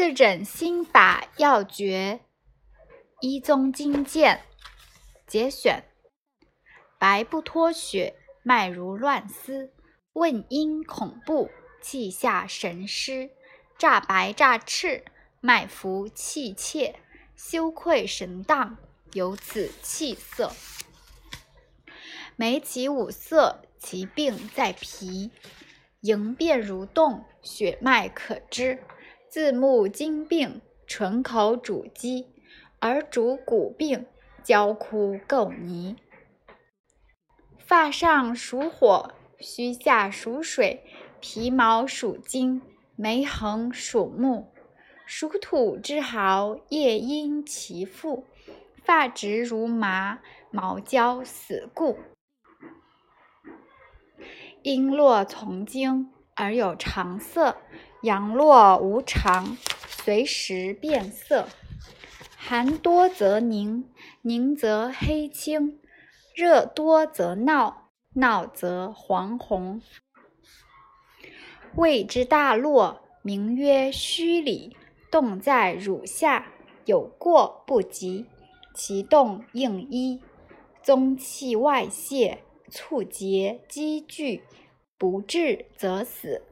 四诊心法要诀，一宗金鉴节选。白不脱血，脉如乱丝，问阴恐怖，气下神失，乍白乍赤，脉浮气切，羞愧神荡，有此气色。眉起五色，其病在脾，迎变如动，血脉可知。自目金病，唇口主肌，耳主骨病，焦枯垢泥。发上属火，须下属水，皮毛属金，眉横属木。属土之豪，夜阴其腹，发直如麻，毛焦死固。璎珞从经，而有常色。阳落无常，随时变色。寒多则凝，凝则黑青；热多则闹，闹则黄红。胃之大络，名曰虚里，动在乳下，有过不及，其动应一，宗气外泄，促结积聚，不治则死。